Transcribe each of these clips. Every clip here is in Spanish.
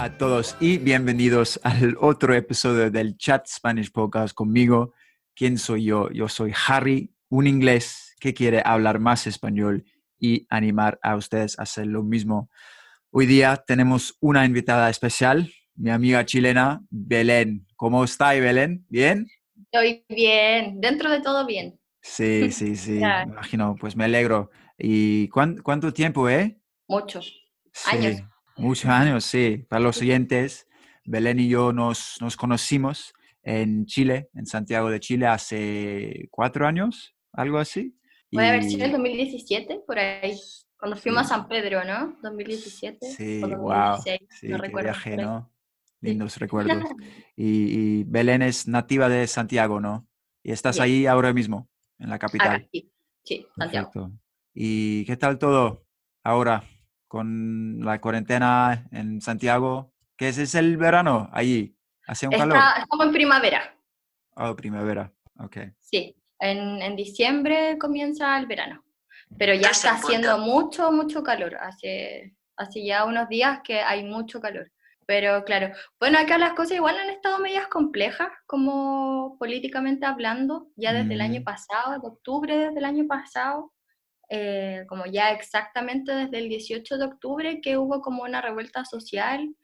A todos y bienvenidos al otro episodio del Chat Spanish Podcast conmigo. ¿Quién soy yo? Yo soy Harry, un inglés que quiere hablar más español y animar a ustedes a hacer lo mismo. Hoy día tenemos una invitada especial, mi amiga chilena, Belén. ¿Cómo está, Belén? ¿Bien? Estoy bien, dentro de todo bien. Sí, sí, sí, me imagino, pues me alegro. ¿Y cuánto, tiempo, eh? Muchos años. Muchos años, sí. Para los siguientes, Belén y yo nos, nos conocimos en Chile, en Santiago de Chile, hace cuatro años, algo así. Puede haber sido el 2017, por ahí, cuando fuimos a San Pedro, ¿no? 2017. Sí, wow. Sí, no recuerdo. Viaje, ¿no? Lindos recuerdos. Y, Belén es nativa de Santiago, ¿no? Y estás ahí ahora mismo, en la capital. sí, sí, Santiago. ¿Y qué tal todo ahora con la cuarentena en Santiago? ¿Qué es, es el verano allí? ¿Hace un calor? Estamos en primavera. Oh, primavera, ok. Sí, en, en diciembre comienza el verano, pero ya está haciendo mucho, mucho calor. Hace, hace ya unos días que hay mucho calor. Pero claro, bueno, acá las cosas igual han estado medias complejas, como políticamente hablando, ya desde el año mm. pasado, de octubre desde el año pasado, eh, como ya exactamente desde el 18 de octubre, que hubo como una revuelta social,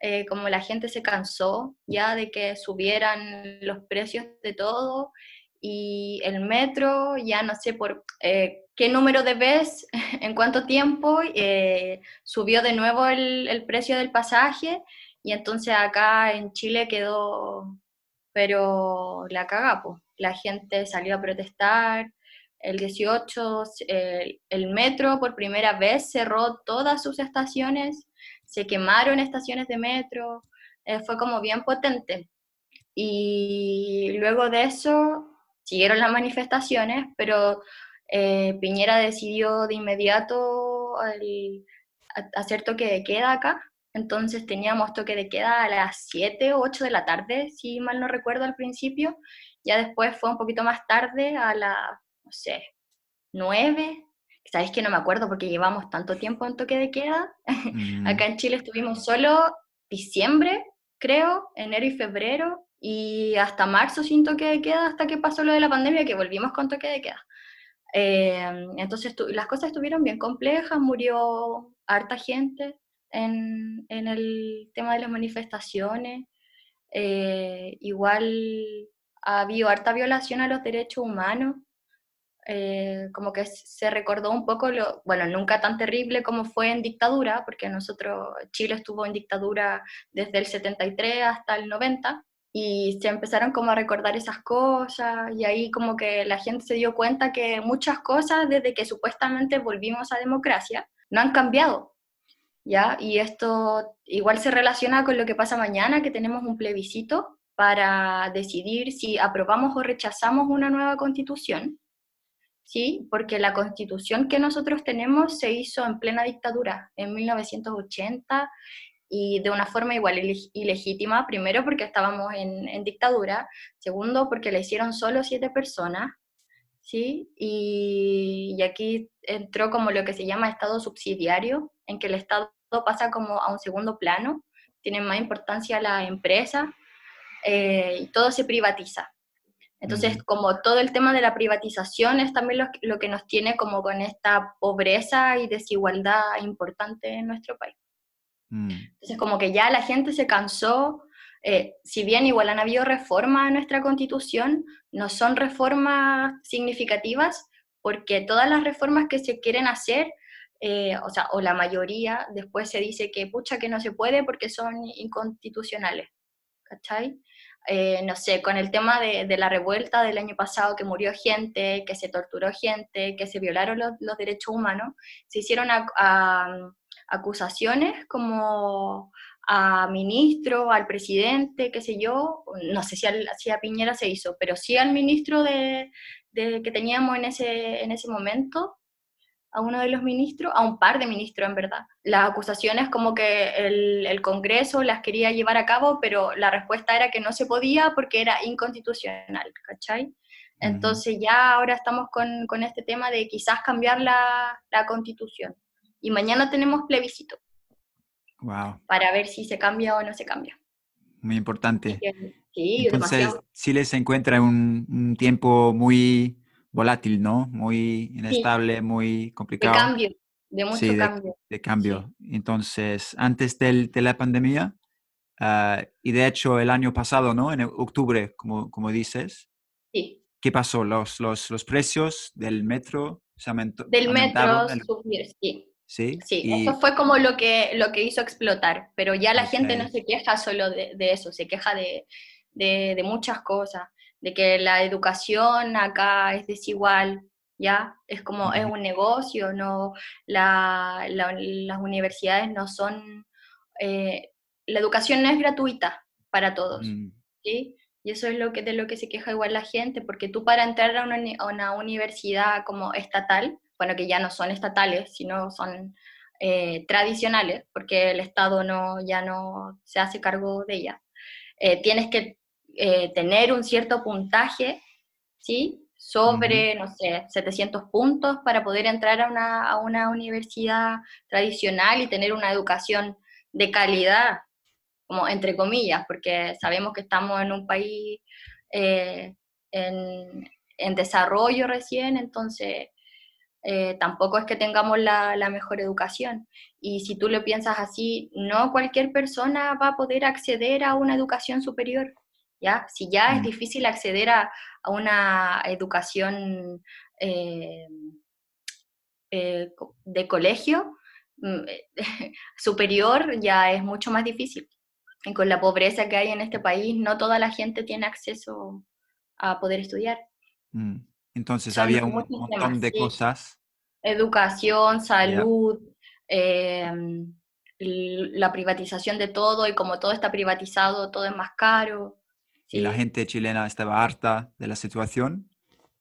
eh, como la gente se cansó ya de que subieran los precios de todo y el metro, ya no sé por eh, qué número de veces, en cuánto tiempo, eh, subió de nuevo el, el, precio del pasaje y entonces acá en Chile quedó, pero la caga, La gente salió a protestar, el 18 el, metro por primera vez cerró todas sus estaciones, se quemaron estaciones de metro, eh, fue como bien potente. Y luego de eso siguieron las manifestaciones, pero eh, Piñera decidió de inmediato hacer toque de queda acá. Entonces teníamos toque de queda a las 7 o 8 de la tarde, si mal no recuerdo al principio. Ya después fue un poquito más tarde, a las, no sé, 9. Sabéis que no me acuerdo porque llevamos tanto tiempo en toque de queda. Mm. acá en Chile estuvimos solo diciembre, creo, enero y febrero, y hasta marzo sin toque de queda, hasta que pasó lo de la pandemia, que volvimos con toque de queda. Eh, entonces las cosas estuvieron bien complejas, murió harta gente en, en el tema de las manifestaciones, eh, igual ha habido harta violación a los derechos humanos, eh, como que se recordó un poco, lo, bueno, nunca tan terrible como fue en dictadura, porque nosotros, Chile estuvo en dictadura desde el 73 hasta el 90, y se empezaron como a recordar esas cosas y ahí como que la gente se dio cuenta que muchas cosas desde que supuestamente volvimos a democracia no han cambiado. ¿Ya? Y esto igual se relaciona con lo que pasa mañana, que tenemos un plebiscito para decidir si aprobamos o rechazamos una nueva constitución, ¿sí? Porque la constitución que nosotros tenemos se hizo en plena dictadura, en 1980, y de una forma igual ilegítima, primero porque estábamos en, dictadura, segundo porque la hicieron solo siete personas, ¿sí? Y, aquí entró como lo que se llama Estado subsidiario, en que el Estado pasa como a un segundo plano, tiene más importancia la empresa eh, y todo se privatiza. Entonces, como todo el tema de la privatización es también lo, lo que nos tiene como con esta pobreza y desigualdad importante en nuestro país. Mm. Entonces, como que ya la gente se cansó, eh, si bien igual han habido reformas en nuestra constitución, no son reformas significativas, porque todas las reformas que se quieren hacer, eh, o sea, o la mayoría, después se dice que pucha que no se puede porque son inconstitucionales, ¿cachai? Eh, no sé, con el tema de, de, la revuelta del año pasado, que murió gente, que se torturó gente, que se violaron los, derechos humanos, se hicieron a, acusaciones como a ministro, al presidente, qué sé yo, no sé si, si a Piñera se hizo, pero sí al ministro de, que teníamos en ese, en ese momento, a uno de los ministros, a un par de ministros en verdad. Las acusaciones como que el, el, Congreso las quería llevar a cabo, pero la respuesta era que no se podía porque era inconstitucional, ¿cachai? Entonces ya ahora estamos con, con este tema de quizás cambiar la, la, constitución. Y mañana tenemos plebiscito. Wow. Para ver si se cambia o no se cambia. Muy importante. Sí, Entonces, demasiado. Chile se encuentra en un, un tiempo muy volátil, ¿no? Muy inestable, sí. muy complicado. De cambio, de mucho sí, de, cambio. De cambio. Sí. Entonces, antes del, de la pandemia, uh, y de hecho el año pasado, ¿no? En octubre, como, como dices. Sí. ¿Qué pasó? ¿Los, los, los precios del metro se aumentó, Del metro el... subir, sí. Sí, sí y... eso fue como lo que, lo que hizo explotar, pero ya la okay. gente no se queja solo de, de eso, se queja de, de, de, muchas cosas, de que la educación acá es desigual, ¿ya? Es como, es un negocio, no, la, la, las universidades no son, eh, la educación no es gratuita para todos. ¿sí? Y eso es lo que, de lo que se queja igual la gente, porque tú para entrar a una, a una universidad como estatal, bueno, que ya no son estatales, sino son eh, tradicionales, porque el Estado no, ya no se hace cargo de ellas. Eh, tienes que eh, tener un cierto puntaje, ¿sí? Sobre, uh -huh. no sé, 700 puntos para poder entrar a una, a una universidad tradicional y tener una educación de calidad, como entre comillas, porque sabemos que estamos en un país eh, en, en desarrollo recién, entonces eh, tampoco es que tengamos la, la, mejor educación. Y si tú lo piensas así, no cualquier persona va a poder acceder a una educación superior. ¿Ya? Si ya mm. es difícil acceder a, a una educación eh, eh, de colegio superior, ya es mucho más difícil. Y con la pobreza que hay en este país, no toda la gente tiene acceso a poder estudiar. Mm. Entonces Son había un montón temas, de sí. cosas. Educación, salud, yeah. eh, la privatización de todo y como todo está privatizado, todo es más caro. ¿Sí? Y la gente chilena estaba harta de la situación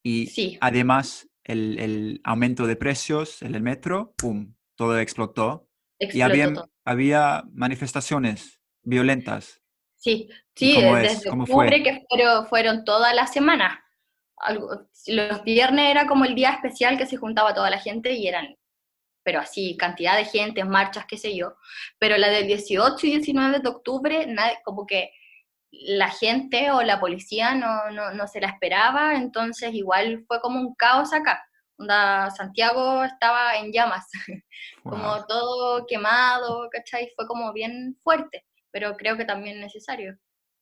y sí. además el, el, aumento de precios en el metro, ¡pum!, todo explotó. explotó y había, todo. había manifestaciones violentas. Sí, sí, desde octubre que fueron, fueron todas las semanas los viernes era como el día especial que se juntaba toda la gente y eran, pero así, cantidad de gente, marchas, qué sé yo. Pero la del 18 y 19 de octubre, como que la gente o la policía no, no, no, se la esperaba, entonces igual fue como un caos acá. Onda, Santiago estaba en llamas, wow. como todo quemado, ¿cachai? Fue como bien fuerte, pero creo que también necesario.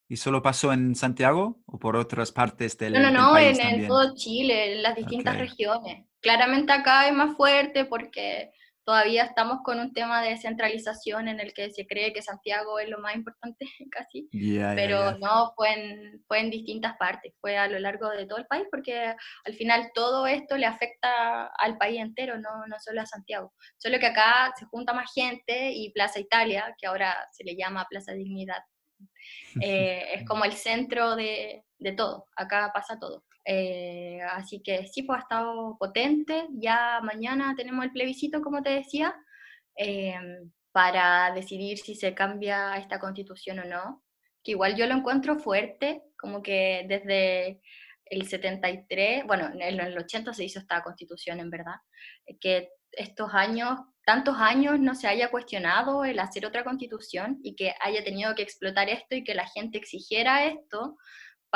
¿Y solo pasó en Santiago o por otras partes del, no, no, no, país en, en, todo Chile, en las distintas okay. regiones. Claramente acá es más fuerte porque todavía estamos con un tema de centralización en el que se cree que Santiago es lo más importante casi, yeah, pero yeah, yeah. no, fue en, fue en distintas partes, fue a lo largo de todo el país porque al final todo esto le afecta al país entero, no, no solo a Santiago. Solo que acá se junta más gente y Plaza Italia, que ahora se le llama Plaza Dignidad, eh, es como el centro de, de, todo, acá pasa todo. Eh, así que sí, pues ha estado potente, ya mañana tenemos el plebiscito, como te decía, eh, para decidir si se cambia esta constitución o no, que igual yo lo encuentro fuerte, como que desde el 73, bueno, en el 80 se hizo esta constitución en verdad, que estos años tantos años no se haya cuestionado el hacer otra constitución y que haya tenido que explotar esto y que la gente exigiera esto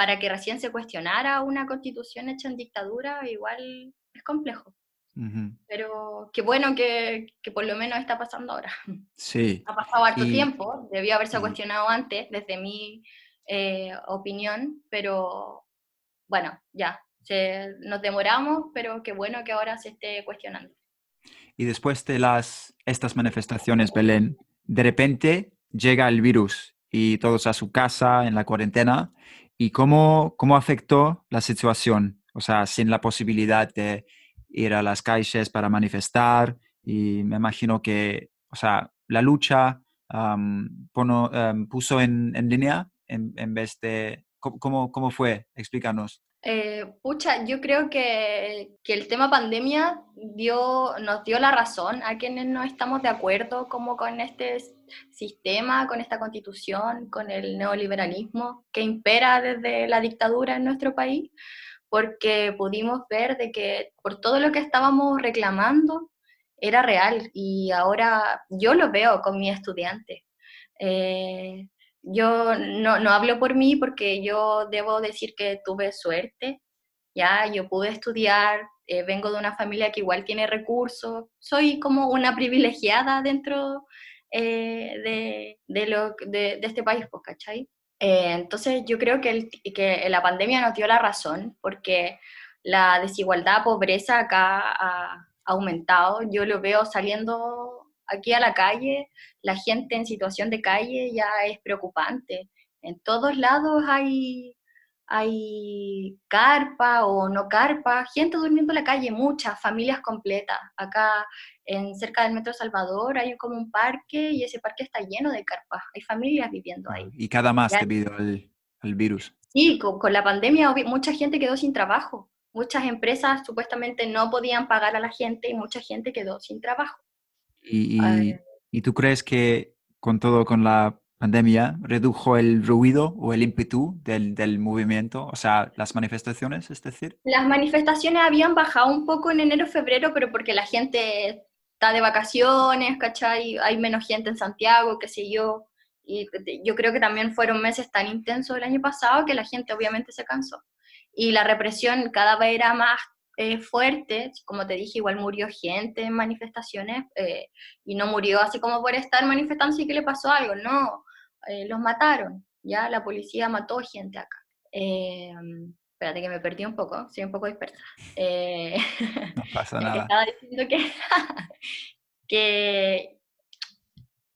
para que recién se cuestionara una constitución hecha en dictadura, igual es complejo. Uh -huh. Pero qué bueno que, que, por lo menos está pasando ahora. Sí. Ha pasado harto y... tiempo, debió haberse y... cuestionado antes, desde mi eh, opinión, pero bueno, ya, se, nos demoramos, pero qué bueno que ahora se esté cuestionando. Y después de las, estas manifestaciones, Belén, de repente llega el virus y todos a su casa en la cuarentena. ¿Y cómo, cómo afectó la situación? O sea, sin la posibilidad de ir a las calles para manifestar. Y me imagino que, o sea, la lucha puso en, línea en, en, vez de... ¿Cómo, cómo fue? Explícanos. Eh, pucha, yo creo que, que, el tema pandemia dio, nos dio la razón a quienes no estamos de acuerdo como con este sistema, con esta constitución, con el neoliberalismo que impera desde la dictadura en nuestro país, porque pudimos ver de que por todo lo que estábamos reclamando era real y ahora yo lo veo con mi estudiante. Eh, yo no, no, hablo por mí porque yo debo decir que tuve suerte, ya, yo pude estudiar, eh, vengo de una familia que igual tiene recursos, soy como una privilegiada dentro eh, de, de, lo, de, de, este país, pues, ¿cachai? Eh, entonces yo creo que, el, que la pandemia nos dio la razón porque la desigualdad, pobreza acá ha aumentado, yo lo veo saliendo aquí a la calle, la gente en situación de calle ya es preocupante. En todos lados hay, hay carpa o no carpa, gente durmiendo en la calle, muchas, familias completas. Acá en cerca del Metro Salvador hay como un parque y ese parque está lleno de carpas, hay familias viviendo ahí. Y cada más debido al, virus. Sí, con, con, la pandemia mucha gente quedó sin trabajo, muchas empresas supuestamente no podían pagar a la gente y mucha gente quedó sin trabajo. Y, tú crees que con todo, con la pandemia, redujo el ruido o el ímpetu del, del, movimiento, o sea, las manifestaciones, es decir? Las manifestaciones habían bajado un poco en enero, febrero, pero porque la gente está de vacaciones, ¿cachai? Hay menos gente en Santiago, qué sé yo. Y yo creo que también fueron meses tan intensos el año pasado que la gente obviamente se cansó. Y la represión cada vez era más eh, fuerte, como te dije, igual murió gente en manifestaciones eh, y no murió así como por estar manifestando y que le pasó algo, no, eh, los mataron, ya la policía mató gente acá. espérate que me perdí un poco, soy un poco dispersa. no pasa nada. Estaba diciendo que, que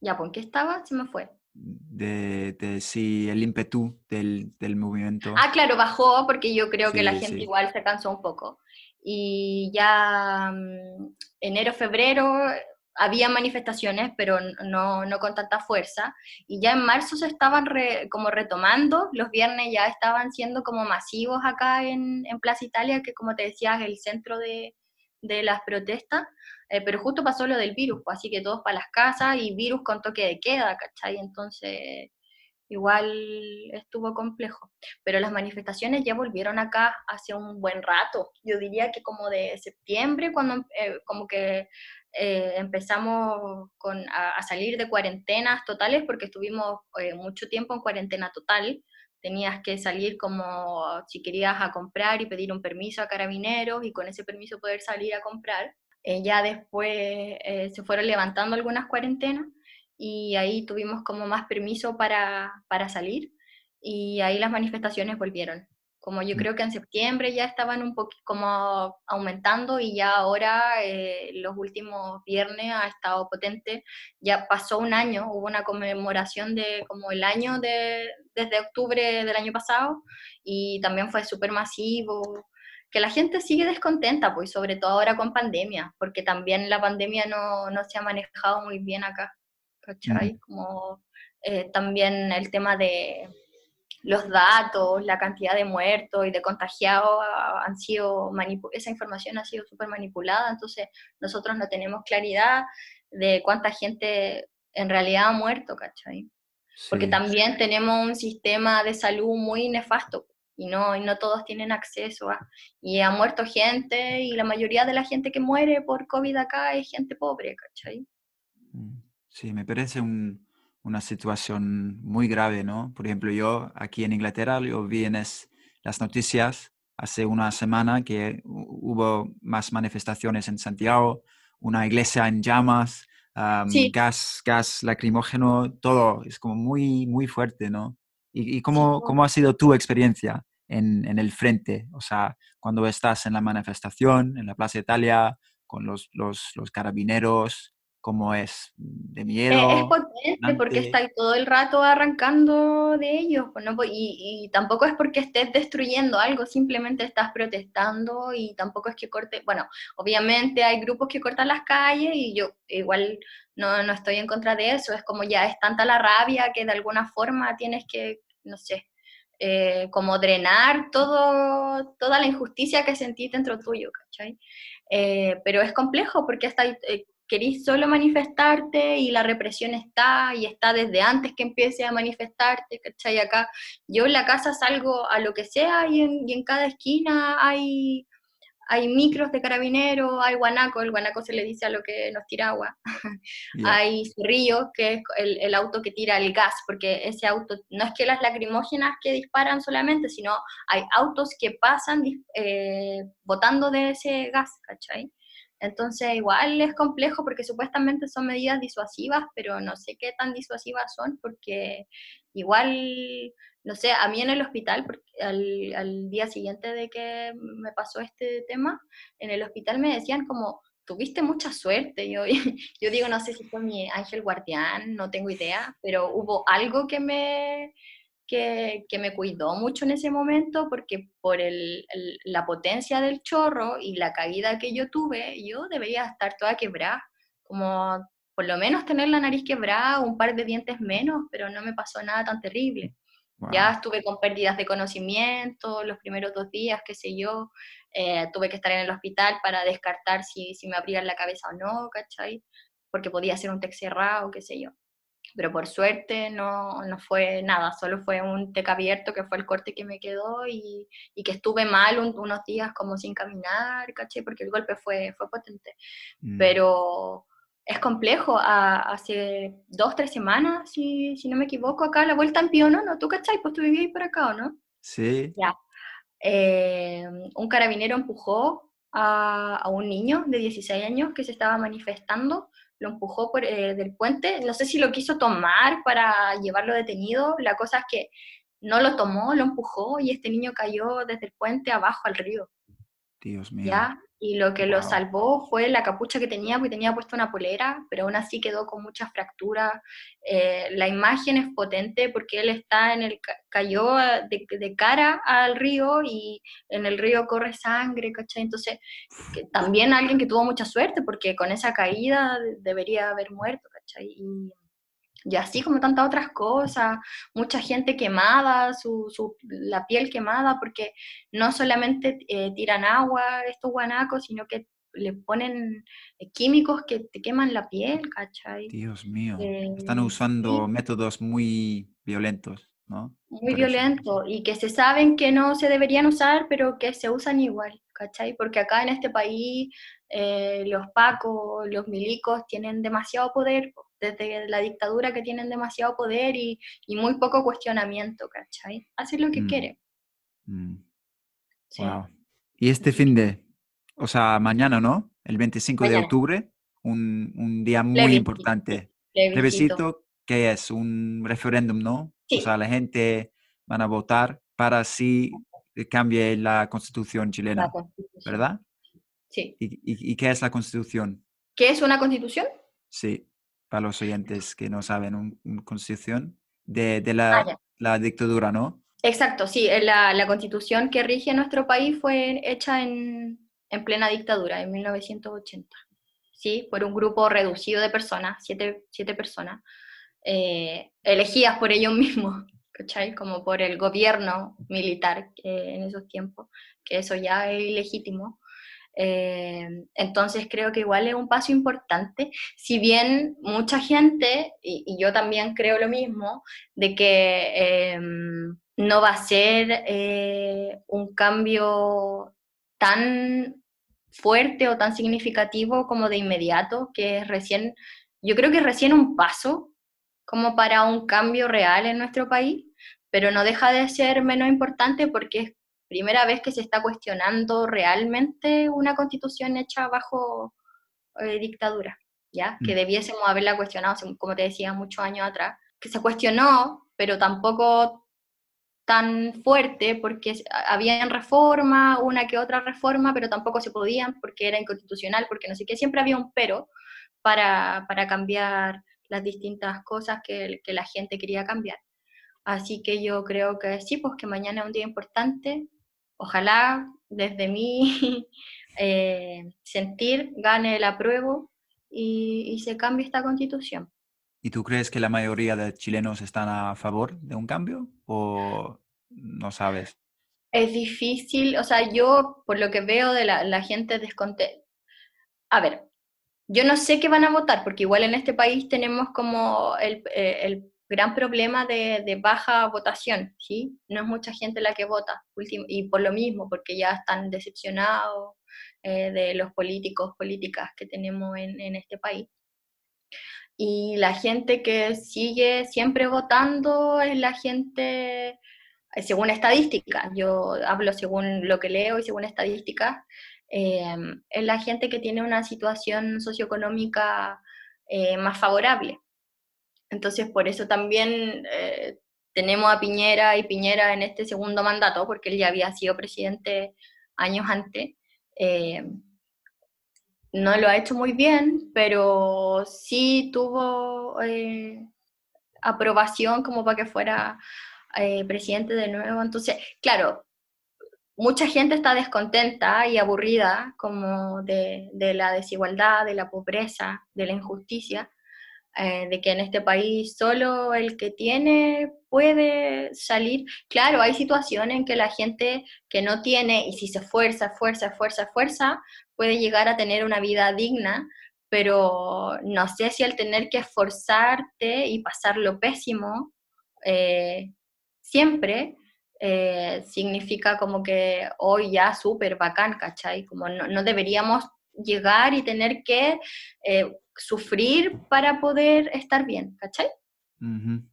ya, ¿por qué estaba? Se me fue. De, de si el ímpetu del, del, movimiento. Ah, claro, bajó porque yo creo que la gente igual se cansó un poco y ya mm, enero, febrero había manifestaciones, pero no, no, con tanta fuerza, y ya en marzo se estaban como retomando, los viernes ya estaban siendo como masivos acá en, en Plaza Italia, que como te decía es el centro de, de las protestas, eh, pero justo pasó lo del virus, pues, así que todos para las casas y virus con toque de queda, ¿cachai? Entonces igual estuvo complejo. Pero las manifestaciones ya volvieron acá hace un buen rato. Yo diría que como de septiembre, cuando eh, como que eh, empezamos con, a, salir de cuarentenas totales, porque estuvimos eh, mucho tiempo en cuarentena total. Tenías que salir como si querías a comprar y pedir un permiso a carabineros y con ese permiso poder salir a comprar. ya después se fueron levantando algunas cuarentenas y ahí tuvimos como más permiso para, para salir y ahí las manifestaciones volvieron. Como yo mm. creo que en septiembre ya estaban un poco como aumentando y ya ahora eh, los últimos viernes ha estado potente. Ya pasó un año, hubo una conmemoración de como el año de, desde octubre del año pasado y también fue súper masivo. Que la gente sigue descontenta, pues sobre todo ahora con pandemia, porque también la pandemia no, no se ha manejado muy bien acá. ¿Cachai? Como eh, también el tema de los datos, la cantidad de muertos y de contagiados han sido esa información ha sido súper manipulada, entonces nosotros no tenemos claridad de cuánta gente en realidad ha muerto, ¿cachai? Porque también tenemos un sistema de salud muy nefasto y no, y no todos tienen acceso a... Y ha muerto gente y la mayoría de la gente que muere por COVID acá es gente pobre, ¿cachai? Mm. Sí, me parece una situación muy grave, ¿no? Por ejemplo, yo aquí en Inglaterra, yo vi en las noticias hace una semana que hubo más manifestaciones en Santiago, una iglesia en llamas, gas, gas lacrimógeno, todo es como muy, muy fuerte, ¿no? ¿Y, cómo, cómo, ha sido tu experiencia en, en, el frente? O sea, cuando estás en la manifestación, en la Plaza Italia, con los, los, los carabineros, ¿Cómo es? ¿De miedo? Es potente porque estáis todo el rato arrancando de ellos, pues, ¿no? Pues, Y, y tampoco es porque estés destruyendo algo, simplemente estás protestando y tampoco es que corte, bueno, obviamente hay grupos que cortan las calles y yo igual no, no estoy en contra de eso, es como ya es tanta la rabia que de alguna forma tienes que, no sé, eh, como drenar todo, toda la injusticia que sentís dentro tuyo, ¿cachai? Eh, pero es complejo porque hasta eh, querís solo manifestarte y la represión está y está desde antes que empiece a manifestarte, ¿cachai? Acá yo en la casa salgo a lo que sea y en, y en cada esquina hay, hay micros de carabineros, hay guanaco, el guanaco se le dice a lo que nos tira agua, hay zorrillos, que es el, el auto que tira el gas, porque ese auto, no es que las lacrimógenas que disparan solamente, sino hay autos que pasan eh, botando de ese gas, ¿cachai? Entonces igual es complejo porque supuestamente son medidas disuasivas, pero no sé qué tan disuasivas son porque igual, no sé, a mí en el hospital, porque al, al día siguiente de que me pasó este tema, en el hospital me decían como, tuviste mucha suerte. Yo, yo digo, no sé si fue mi ángel guardián, no tengo idea, pero hubo algo que me, que, que me cuidó mucho en ese momento porque por el, el- la potencia del chorro y la caída que yo tuve, yo debería estar toda quebrada, como por lo menos tener la nariz quebrada, un par de dientes menos, pero no me pasó nada tan terrible. Wow. Ya estuve con pérdidas de conocimiento los primeros dos días, qué sé yo. eh, tuve que estar en el hospital para descartar si, si me abrían la cabeza o no, ¿cachai? Porque podía ser un TEC cerrado, qué sé yo. Pero por suerte no, no fue nada, solo fue un TEC abierto que fue el corte que me quedó y, y que estuve mal un- unos días como sin caminar, ¿cachai? Porque el golpe fue, fue potente Mm. pero es complejo. A- hace dos, tres semanas, si, si no me equivoco, acá la vuelta en Piono, ¿no? ¿Tú cachai? Pues tú vivías por acá, ¿o no? Sí. Eh, un carabinero empujó a, a un niño de 16 años que se estaba manifestando, lo empujó por, eh, del puente, no sé si lo quiso tomar para llevarlo detenido, la cosa es que no lo tomó, lo empujó y este niño cayó desde el puente abajo al río. Dios mío. ¿ya? Y lo que lo salvó fue la capucha que tenía, porque tenía puesta una polera, pero aún así quedó con muchas fracturas. Eh, la imagen es potente porque él está en el, ca- cayó eh, de, de cara al río y en el río corre sangre, ¿cachai? Entonces, que también alguien que tuvo mucha suerte, porque con esa caída de- debería haber muerto, ¿cachai? Y, y así como tantas otras cosas, mucha gente quemada, su, su- la piel quemada, porque no solamente eh, tiran agua estos guanacos, sino que le ponen eh, químicos que te queman la piel, ¿cachai? Dios mío. Eh, Están usando métodos muy violentos, ¿no? Muy Por eso. violento y que se saben que no se deberían usar, pero que se usan igual, ¿cachai? Porque acá en este país eh, los pacos, los milicos tienen demasiado poder, po, desde la dictadura que tienen demasiado poder y, y muy poco cuestionamiento, ¿cachai? Hacen lo que Mm. quieren. Mm. sí. Wow. Y este fin de, o sea, mañana, ¿no? El 25 de octubre, un, un día muy Plebiscito, importante. Plebiscito. ¿qué es? Un referéndum, ¿no? Sí. O sea, la gente van a votar para si cambie la constitución La chilena, constitución. ¿verdad? Sí. ¿Y, y, y qué es la constitución? ¿Qué es una constitución? Sí, para los oyentes que no saben, un- una constitución de, de la, Ah, la dictadura, ¿no? Exacto, sí, eh, la, la constitución que rige nuestro país fue hecha en, en plena dictadura, en 1980, ¿sí? Por un grupo reducido de personas, siete, siete personas, eh, elegidas por ellos mismos, ¿cachai? Como por el gobierno militar eh, en esos tiempos, que eso ya es ilegítimo. Eh, entonces creo que igual es un paso importante, si bien mucha gente, y, y yo también creo lo mismo, de que em, no va a ser eh, un cambio tan fuerte o tan significativo como de inmediato, que es recién, yo creo que es recién un paso como para un cambio real en nuestro país, pero no deja de ser menos importante porque es primera vez que se está cuestionando realmente una constitución hecha bajo eh, dictadura, ¿ya? Que Mm. debiésemos haberla cuestionado, como te decía, muchos años atrás, que se cuestionó, pero tampoco tan fuerte porque habían reforma, una que otra reforma, pero tampoco se podían porque era inconstitucional, porque no sé qué, siempre había un pero, para, para cambiar las distintas cosas que, que, la gente quería cambiar. Así que yo creo que sí, pues que mañana es un día importante. Ojalá desde mi eh, sentir gane el apruebo y, y se cambie esta constitución. ¿Y tú crees que la mayoría de chilenos están a favor de un cambio o no sabes? Es difícil, o sea, yo por lo que veo de la, la gente descontenta. A ver, yo no sé qué van a votar, porque igual en este país tenemos como el, eh, el gran problema de, de, baja votación, ¿sí? No es mucha gente la que vota, y por lo mismo, porque ya están decepcionados eh, de los políticos, políticas que tenemos en, en este país. Y la gente que sigue siempre votando es la gente, según estadísticas, yo hablo según lo que leo y según estadísticas, eh, es la gente que tiene una situación socioeconómica eh, más favorable. Entonces, por eso también eh, tenemos a Piñera y Piñera en este segundo mandato, porque él ya había sido presidente años antes. Eh, no lo ha hecho muy bien, pero sí tuvo eh, aprobación como para que fuera presidente de nuevo. Entonces, claro, mucha gente está descontenta y aburrida como de la desigualdad, de la pobreza, de la injusticia, eh, de que en este país solo el que tiene puede salir. Claro, hay situaciones en que la gente que no tiene, y si se esfuerza, esfuerza, esfuerza, esfuerza, puede llegar a tener una vida digna, pero no sé si al tener que esforzarte y pasar lo pésimo, eh, siempre eh, significa como que hoy ya súper bacán, ¿cachai? Como no, deberíamos llegar y tener que eh, sufrir para poder estar bien, ¿cachai? Uh -huh.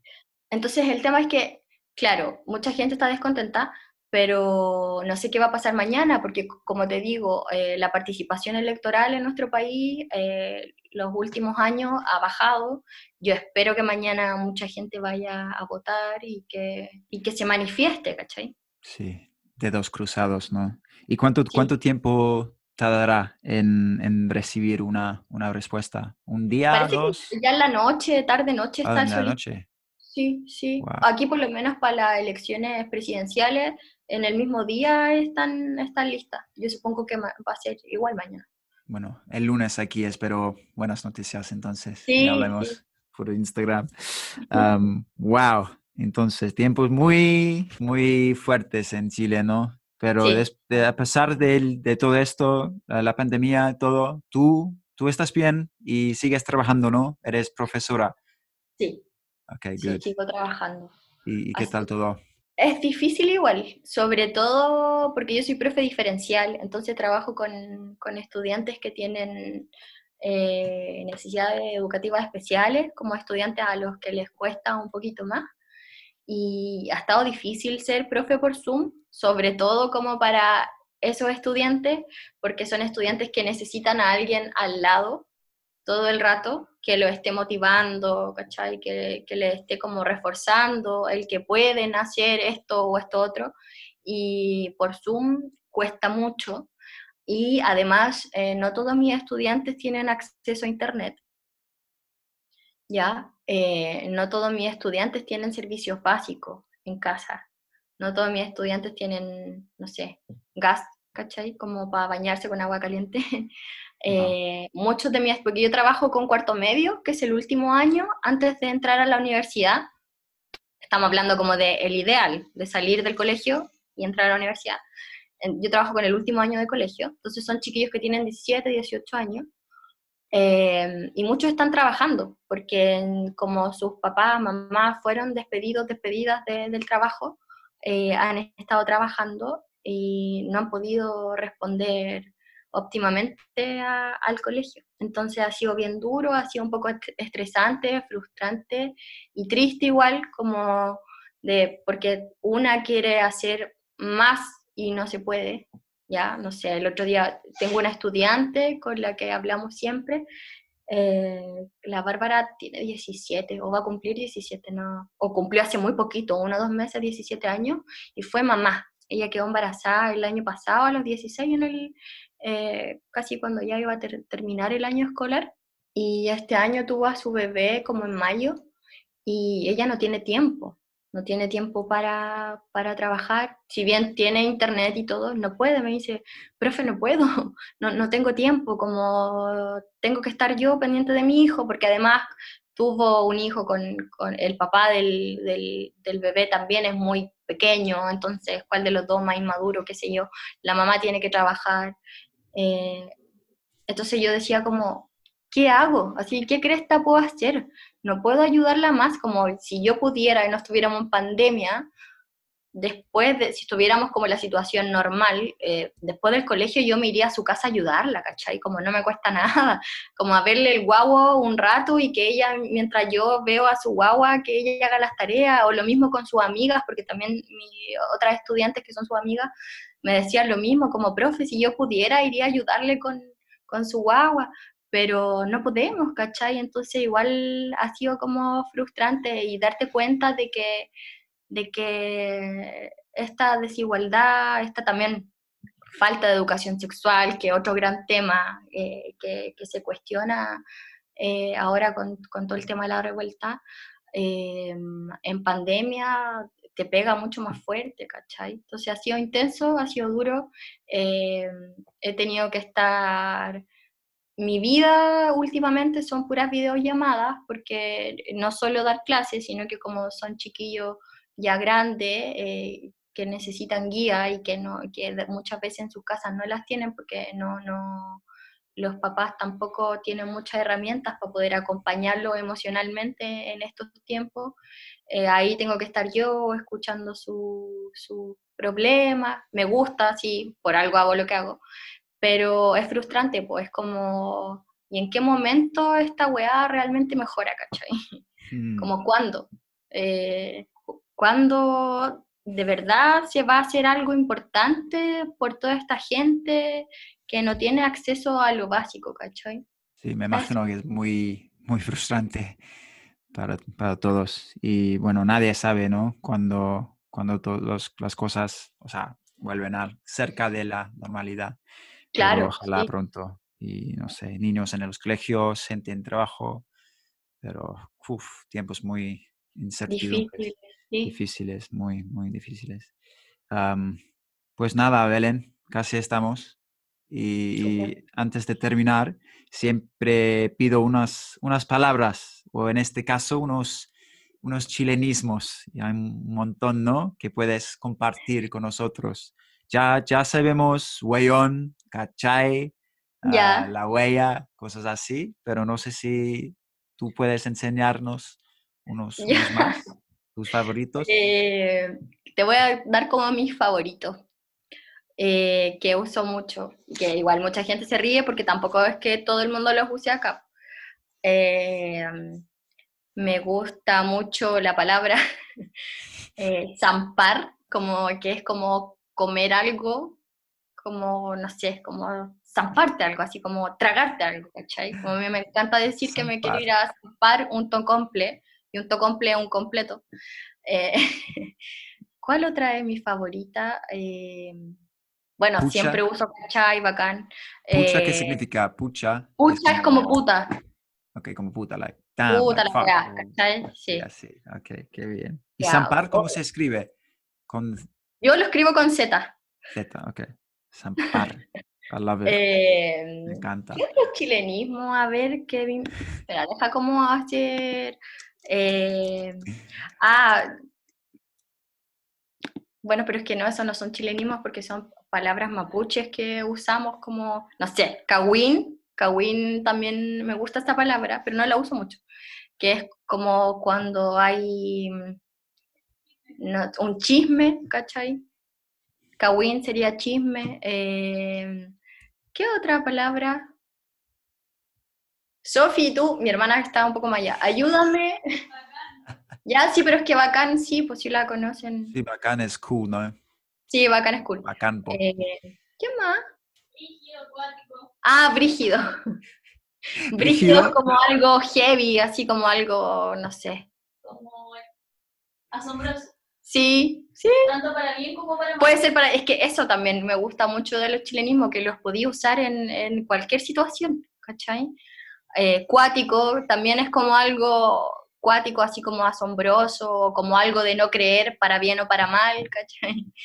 Entonces el tema es que, claro, mucha gente está descontenta, pero no sé qué va a pasar mañana, porque como te digo, eh, la participación electoral en nuestro país eh, los últimos años ha bajado. Yo espero que mañana mucha gente vaya a votar y que, y que se manifieste, ¿cachai? Sí, dedos cruzados, ¿no? ¿Y cuánto, sí. cuánto tiempo tardará en, en recibir una, una, respuesta? ¿Un día, Parece dos? Que ya en la noche, tarde, noche ah, está en la noche. Sí, sí. Wow. Aquí por lo menos para las elecciones presidenciales, en el mismo día están, están listas. Yo supongo que va a ser igual mañana. Bueno, el lunes aquí espero buenas noticias entonces. Sí, y hablemos sí. por Instagram. Um, wow, entonces tiempos muy, muy fuertes en Chile, ¿no? Pero sí. a pesar de, de, todo esto, la pandemia, todo, tú, tú estás bien y sigues trabajando, ¿no? Eres profesora. Sí. Ok, sí, good. sigo trabajando. ¿Y, y qué Así. tal todo? Es difícil igual, sobre todo porque yo soy profe diferencial, entonces trabajo con, con estudiantes que tienen eh, necesidades educativas especiales, como estudiantes a los que les cuesta un poquito más. Y ha estado difícil ser profe por Zoom, sobre todo como para esos estudiantes, porque son estudiantes que necesitan a alguien al lado todo el rato, que lo esté motivando, ¿cachai? Que, que, le esté como reforzando el que pueden hacer esto o esto otro. Y por Zoom cuesta mucho. Y además, eh, no todos mis estudiantes tienen acceso a Internet. ¿Ya? Eh, no todos mis estudiantes tienen servicios básicos en casa. No todos mis estudiantes tienen, no sé, gas, ¿cachai? Como para bañarse con agua caliente. Eh, muchos de mis, porque yo trabajo con cuarto medio, que es el último año antes de entrar a la universidad. Estamos hablando como de el ideal, de salir del colegio y entrar a la universidad. Yo trabajo con el último año de colegio, entonces son chiquillos que tienen 17, 18 años. Eh, y muchos están trabajando, porque como sus papás, mamás fueron despedidos, despedidas de, del trabajo, eh, han estado trabajando y no han podido responder óptimamente a, al colegio. Entonces ha sido bien duro, ha sido un poco estresante, frustrante y triste igual, como de, porque una quiere hacer más y no se puede. Ya, no sé, el otro día tengo una estudiante con la que hablamos siempre, eh, la Bárbara tiene 17 o va a cumplir 17, no, o cumplió hace muy poquito, uno o dos meses, 17 años, y fue mamá. Ella quedó embarazada el año pasado, a los 16, en el, eh, casi cuando ya iba a ter terminar el año escolar. y este año tuvo a su bebé como en mayo y ella no tiene tiempo, no tiene tiempo para, para trabajar, si bien tiene internet y todo, no puede, me dice, profe, no puedo, no, no tengo tiempo, como tengo que estar yo pendiente de mi hijo, porque además tuvo un hijo con, con el papá del, del, bebé también es muy pequeño, entonces cuál de los dos más inmaduro, qué sé yo, la mamá tiene que trabajar. Eh, entonces yo decía como, ¿qué hago? Así, ¿qué cresta puedo hacer? No puedo ayudarla más, como si yo pudiera y no estuviéramos en pandemia, después de, si estuviéramos como la situación normal, eh, después del colegio yo me iría a su casa a ayudarla, ¿cachai? Como no me cuesta nada, como a verle el guagua un rato y que ella, mientras yo veo a su guagua, que ella haga las tareas, o lo mismo con sus amigas, porque también mi, otras estudiantes que son sus amigas me decían lo mismo, como profe, si yo pudiera iría a ayudarle con, con su guagua, pero no podemos, ¿cachai? Entonces igual ha sido como frustrante y darte cuenta de que de que esta desigualdad, esta también falta de educación sexual, que otro gran tema eh, que, se cuestiona eh, ahora con, todo el tema de la revuelta, eh, en pandemia te pega mucho más fuerte, ¿cachai? Entonces ha sido intenso, ha sido duro, he tenido que estar... Mi vida últimamente son puras videollamadas, porque no solo dar clases, sino que como son chiquillos ya grande eh, que necesitan guía y que, no, que muchas veces en sus casas no las tienen porque no, no, los papás tampoco tienen muchas herramientas para poder acompañarlo emocionalmente en estos tiempos. Eh, ahí tengo que estar yo escuchando sus su problemas, me gusta, sí, por algo hago lo que hago, pero es frustrante, pues es como, ¿y en qué momento esta weá realmente mejora, cachai? Mm. Como cuándo. Eh, ¿Cuándo de verdad se va a hacer algo importante por toda esta gente que no tiene acceso a lo básico, ¿cachai? Sí, me imagino que es muy, muy frustrante para, para todos. Y bueno, nadie sabe, ¿no? Cuando, cuando todas las cosas, o sea, vuelven a cerca de la normalidad. Claro. ojalá pronto. Y no sé, niños en los colegios, gente en trabajo, pero uf, tiempos muy incertidumbres difíciles, muy, muy difíciles. pues nada, Belén, casi estamos. Y, antes de terminar, siempre pido unas, unas palabras, o en este caso, unos, unos chilenismos. Y hay un montón, ¿no? Que puedes compartir con nosotros. Ya, ya sabemos huellón, cachay, ah, la huella, cosas así, pero no sé si tú puedes enseñarnos unos, unos más. ¿Tus favoritos? Eh, te voy a dar como mis favoritos, eh, que uso mucho, que igual mucha gente se ríe porque tampoco es que todo el mundo los use acá. Eh, me gusta mucho la palabra zampar, como que es como comer algo, como, no sé, como zamparte algo, así como tragarte algo, ¿cachai? Como a mí me encanta decir que me quiero ir a zampar un tocomple, y un tocomple un completo. Eh, ¿Cuál otra es mi favorita? Eh, bueno, siempre uso y bacán. ¿Pucha qué eh, significa? Pucha. Pucha es como, puta. Ok, como puta, like. puta, la ¿cachai? Sí. sí. Ok, qué bien. ¿Y Zampar cómo se escribe? Con... Yo lo escribo con Z. Z, ok. Zampar. Eh, Me encanta. ¿Qué otro chilenismo? A ver, Kevin. Espera, deja cómo hacer. Eh, ah, bueno, pero es que no, eso no son chilenismos porque son palabras mapuches que usamos como, no sé, kawin, kawin también me gusta esta palabra, pero no la uso mucho, que es como cuando hay un chisme, ¿cachai? Kawin sería chisme. Eh, ¿Qué otra palabra? Sofi, tú, mi hermana está un poco más allá, ayúdame. ya, sí, pero es que Bacán, sí, pues sí la conocen. Sí, Bacán es cool, ¿no? Sí, Bacán es cool. Bacán, eh, ¿Qué más? Brígido, Ah, brígido. brígido es como algo heavy, así como algo, no sé. Como asombroso. Sí, sí. Tanto para bien como para mal. Puede ser para, es que eso también me gusta mucho de los chilenismos, que los podía usar en, en cualquier situación, ¿cachai? eh, cuático, también es como algo cuático, así como asombroso, como algo de no creer para bien o para mal, ¿cachai?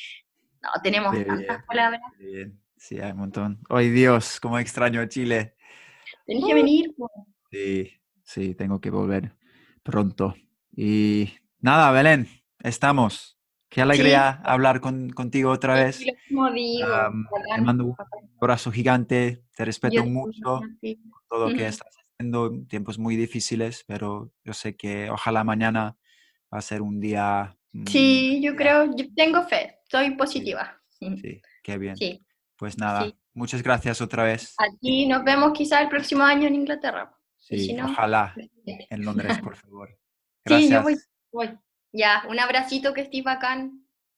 No, tenemos tantas bien, palabras. bien. Sí, hay un montón. ¡Ay, Dios! ¡Cómo extraño Chile! Tenés que venir. Sí, sí, tengo que volver pronto. Y nada, Belén, estamos. Qué alegría hablar con- contigo otra vez. Sí, lo mismo digo, te mando un abrazo gigante, te respeto Yo mucho sí. todo lo que estás haciendo, en tiempos muy difíciles, pero yo sé que ojalá mañana va a ser un día. mm, Sí, yo creo, yo tengo fe, soy positiva. Sí, Sí, qué bien. sí. Pues nada, muchas gracias otra vez. A ti nos vemos quizá el próximo año en Inglaterra. Sí, si no, ojalá presente. en Londres, por favor. Sí, yo Gracias. voy, voy. Ya, un abracito que estés bacán.